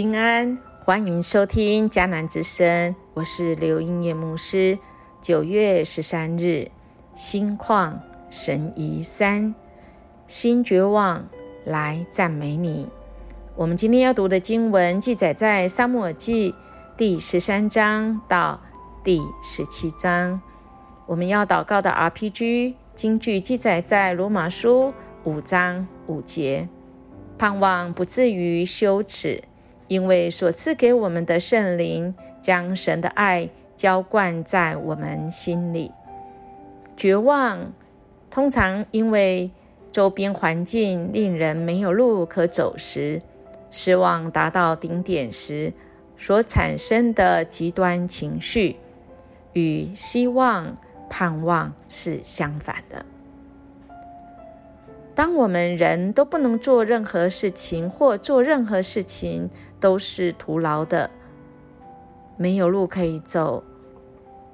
平安，欢迎收听迦南之声，我是刘英叶牧师。九月十三日，心旷神怡三，心绝望来赞美你。我们今天要读的经文记载在撒母耳记第十三章到第十七章。我们要祷告的 RPG 经句记载在罗马书五章五节，盼望不至于羞耻。因为所赐给我们的圣灵，将神的爱浇灌在我们心里。绝望，通常因为周边环境令人没有路可走时，失望达到顶点时所产生的极端情绪，与希望、盼望是相反的。当我们人都不能做任何事情，或做任何事情都是徒劳的，没有路可以走，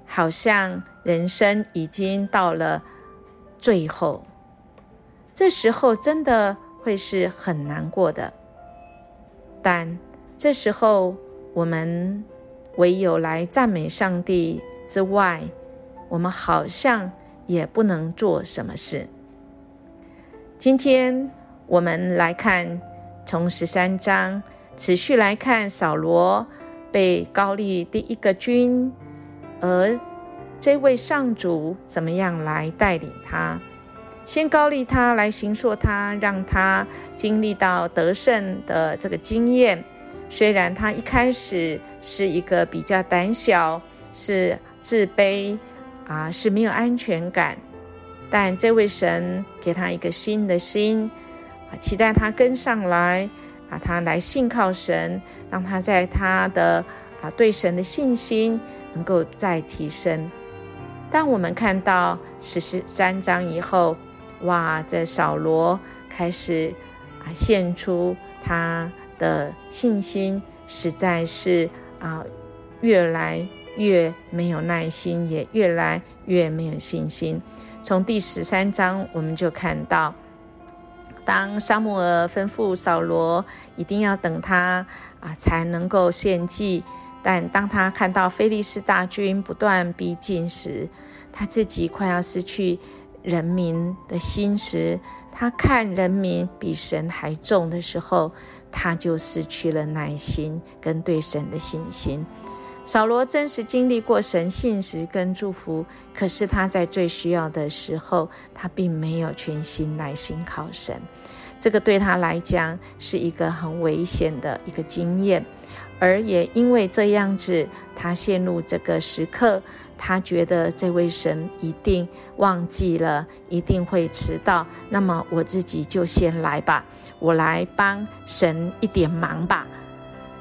好像人生已经到了最后，这时候真的会是很难过的。但这时候，我们唯有来赞美上帝之外，我们好像也不能做什么事。今天我们来看，从十三章持续来看扫罗被高丽第一个军，而这位上主怎么样来带领他？先高丽他来行说他，让他经历到得胜的这个经验。虽然他一开始是一个比较胆小，是自卑啊，是没有安全感。但这位神给他一个新的心啊，期待他跟上来啊，他来信靠神，让他在他的啊对神的信心能够再提升。当我们看到十三章以后，哇，这扫罗开始啊现出他的信心，实在是啊越来越没有耐心，也越来越没有信心。从第十三章，我们就看到，当沙摩尔吩咐扫罗一定要等他啊才能够献祭，但当他看到菲利斯大军不断逼近时，他自己快要失去人民的心时，他看人民比神还重的时候，他就失去了耐心跟对神的信心。扫罗真实经历过神信实跟祝福，可是他在最需要的时候，他并没有全心来信靠神。这个对他来讲是一个很危险的一个经验，而也因为这样子，他陷入这个时刻，他觉得这位神一定忘记了，一定会迟到。那么我自己就先来吧，我来帮神一点忙吧。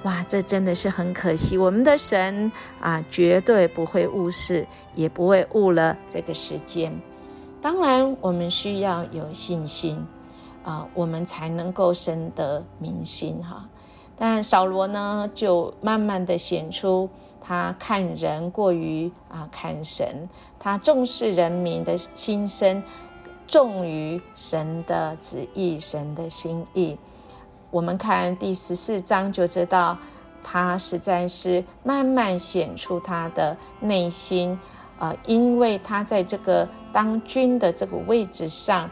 哇，这真的是很可惜。我们的神啊，绝对不会误事，也不会误了这个时间。当然，我们需要有信心啊，我们才能够深得民心哈。但扫罗呢，就慢慢的显出他看人过于啊看神，他重视人民的心声，重于神的旨意、神的心意。我们看第十四章就知道，他实在是慢慢显出他的内心，呃，因为他在这个当军的这个位置上，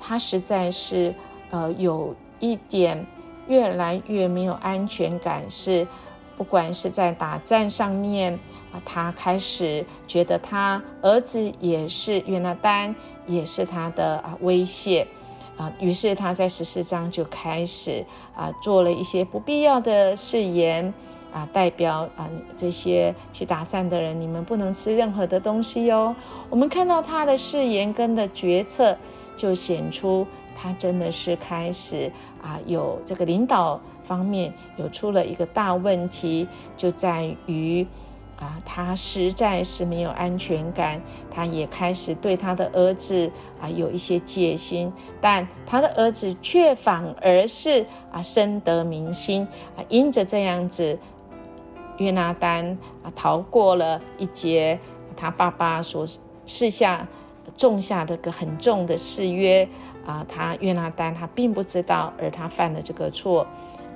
他实在是呃有一点越来越没有安全感，是不管是在打战上面啊，他开始觉得他儿子也是约拿丹，也是他的啊威胁。啊，于是他在十四章就开始啊，做了一些不必要的誓言啊，代表啊这些去打战的人，你们不能吃任何的东西哟。我们看到他的誓言跟的决策，就显出他真的是开始啊，有这个领导方面有出了一个大问题，就在于。啊，他实在是没有安全感，他也开始对他的儿子啊有一些戒心，但他的儿子却反而是啊深得民心啊，因着这样子，约拿丹啊逃过了一劫，他爸爸所示下种下的个很重的誓约啊，他约拿丹他并不知道，而他犯了这个错，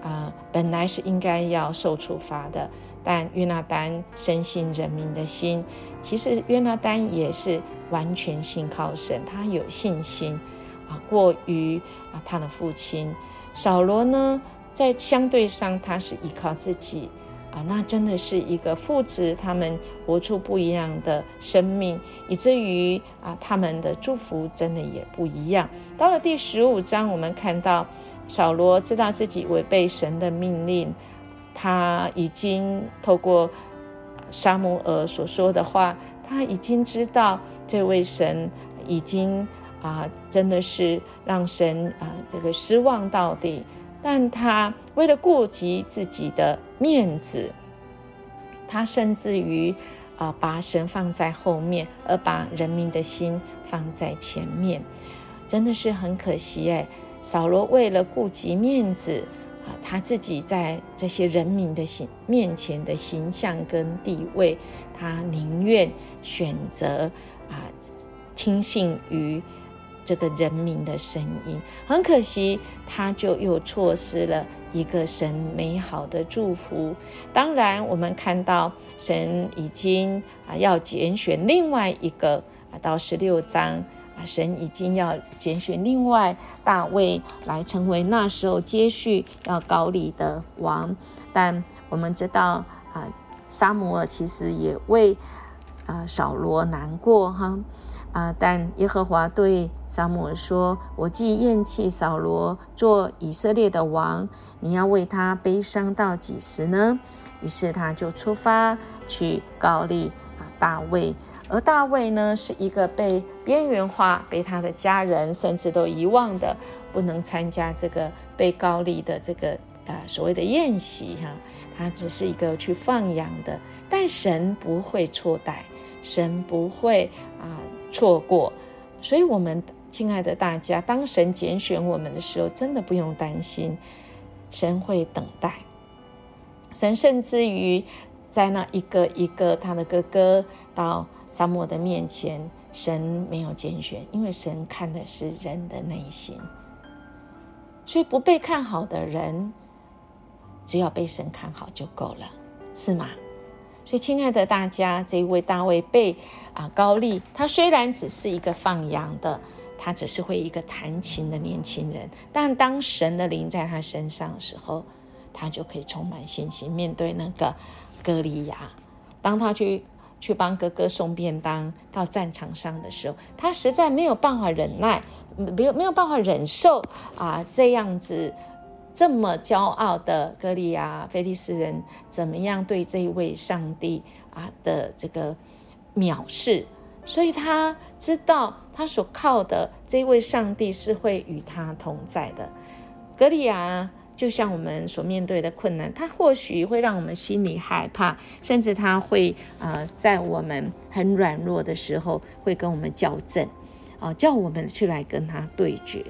啊，本来是应该要受处罚的。但约拿丹深信人民的心，其实约拿丹也是完全信靠神，他有信心啊，过于啊他的父亲扫罗呢，在相对上他是依靠自己。啊，那真的是一个父子，他们活出不一样的生命，以至于啊，他们的祝福真的也不一样。到了第十五章，我们看到扫罗知道自己违背神的命令，他已经透过沙姆尔所说的话，他已经知道这位神已经啊，真的是让神啊这个失望到底。但他为了顾及自己的面子，他甚至于啊把神放在后面，而把人民的心放在前面，真的是很可惜哎。扫罗为了顾及面子啊，他自己在这些人民的形面前的形象跟地位，他宁愿选择啊听信于。这个人民的声音，很可惜，他就又错失了一个神美好的祝福。当然，我们看到神已经啊要拣选另外一个啊，到十六章神已经要拣选另外大卫来成为那时候接续要高丽的王。但我们知道啊，沙摩尔其实也为啊扫罗难过哈。啊！但耶和华对撒母耳说：“我既厌弃扫罗做以色列的王，你要为他悲伤到几时呢？”于是他就出发去告立啊大卫。而大卫呢，是一个被边缘化、被他的家人甚至都遗忘的，不能参加这个被高利的这个啊所谓的宴席哈。他只是一个去放羊的。但神不会错待，神不会啊。错过，所以，我们亲爱的大家，当神拣选我们的时候，真的不用担心，神会等待。神甚至于在那一个一个他的哥哥到沙漠的面前，神没有拣选，因为神看的是人的内心。所以，不被看好的人，只要被神看好就够了，是吗？所以，亲爱的大家，这一位大卫被啊高丽，他虽然只是一个放羊的，他只是会一个弹琴的年轻人，但当神的灵在他身上的时候，他就可以充满信心面对那个歌利亚。当他去去帮哥哥送便当到战场上的时候，他实在没有办法忍耐，没有没有办法忍受啊这样子。这么骄傲的歌利亚，菲利斯人怎么样对这一位上帝啊的这个藐视？所以他知道他所靠的这位上帝是会与他同在的。歌利亚就像我们所面对的困难，他或许会让我们心里害怕，甚至他会呃在我们很软弱的时候会跟我们较正，啊，叫我们去来跟他对决。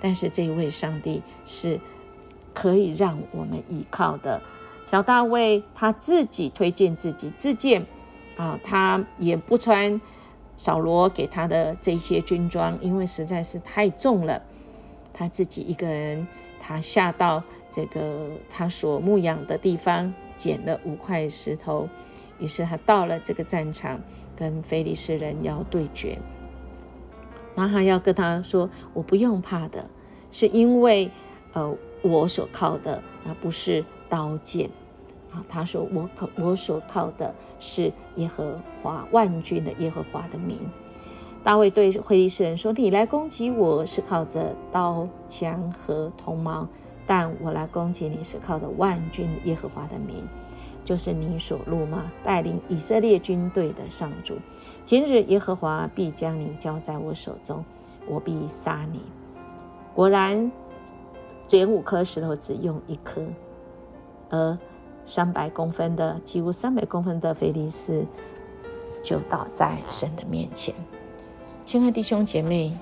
但是这一位上帝是。可以让我们依靠的小大卫，他自己推荐自己自荐啊，他也不穿扫罗给他的这些军装，因为实在是太重了。他自己一个人，他下到这个他所牧养的地方，捡了五块石头，于是他到了这个战场，跟菲利士人要对决。然后他要跟他说：“我不用怕的，是因为呃。”我所靠的啊，不是刀剑啊。他说：“我可我所靠的是耶和华万军的耶和华的名。”大卫对会利士人说：“你来攻击我是靠着刀枪和铜矛，但我来攻击你是靠着万军耶和华的名，就是你所怒骂带领以色列军队的上主。今日耶和华必将你交在我手中，我必杀你。”果然。捡五颗石头只用一颗，而三百公分的几乎三百公分的菲利斯就倒在神的面前。亲爱弟兄姐妹，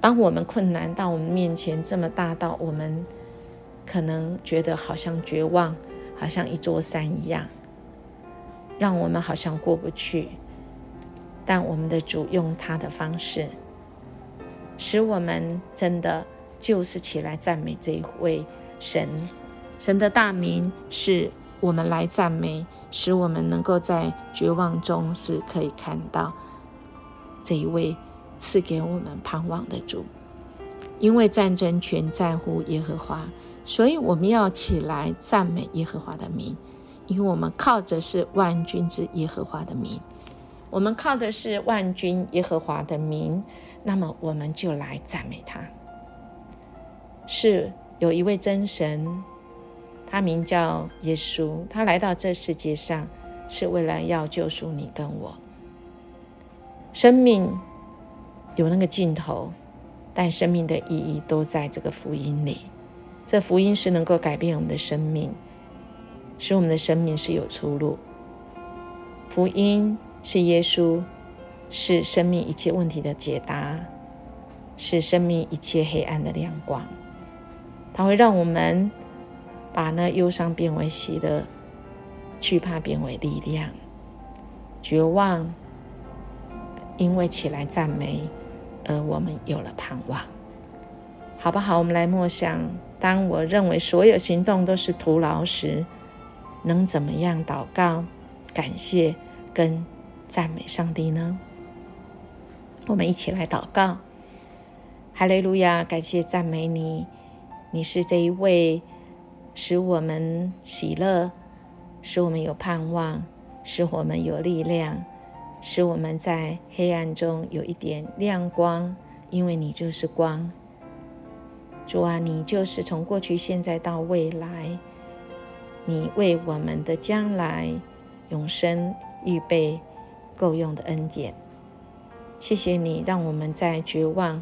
当我们困难到我们面前这么大到我们可能觉得好像绝望，好像一座山一样，让我们好像过不去，但我们的主用他的方式，使我们真的。就是起来赞美这一位神。神的大名是我们来赞美，使我们能够在绝望中是可以看到这一位赐给我们盼望的主。因为战争全在乎耶和华，所以我们要起来赞美耶和华的名，因为我们靠着是万军之耶和华的名。我们靠的是万军耶和华的名，那么我们就来赞美他。是有一位真神。他名叫耶稣，他来到这世界上是为了要救赎你跟我。生命有那个尽头，但生命的意义都在这个福音里。这福音是能够改变我们的生命，使我们的生命是有出路。福音是耶稣，是生命一切问题的解答，是生命一切黑暗的亮光。它会让我们。把那忧伤变为喜乐，惧怕变为力量，绝望因为起来赞美，而我们有了盼望，好不好？我们来默想：当我认为所有行动都是徒劳时，能怎么样祷告、感谢跟赞美上帝呢？我们一起来祷告：哈利路亚！感谢赞美你，你是这一位。使我们喜乐，使我们有盼望，使我们有力量，使我们在黑暗中有一点亮光。因为你就是光，主啊，你就是从过去、现在到未来，你为我们的将来永生预备够用的恩典。谢谢你，让我们在绝望、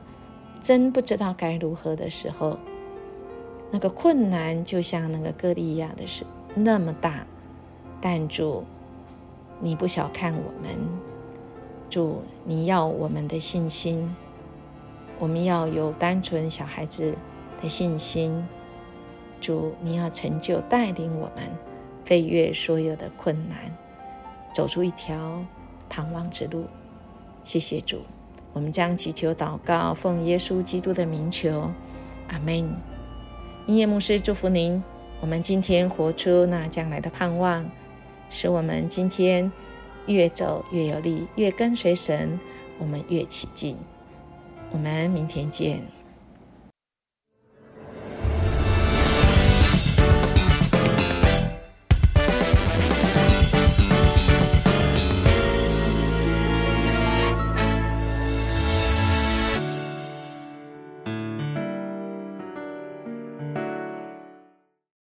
真不知道该如何的时候。那个困难就像那个歌利亚的是那么大，但主，你不小看我们，主，你要我们的信心，我们要有单纯小孩子的信心，主，你要成就带领我们飞越所有的困难，走出一条盼望之路。谢谢主，我们将祈求祷告，奉耶稣基督的名求，阿门。音乐牧师祝福您。我们今天活出那将来的盼望，使我们今天越走越有力，越跟随神，我们越起劲。我们明天见。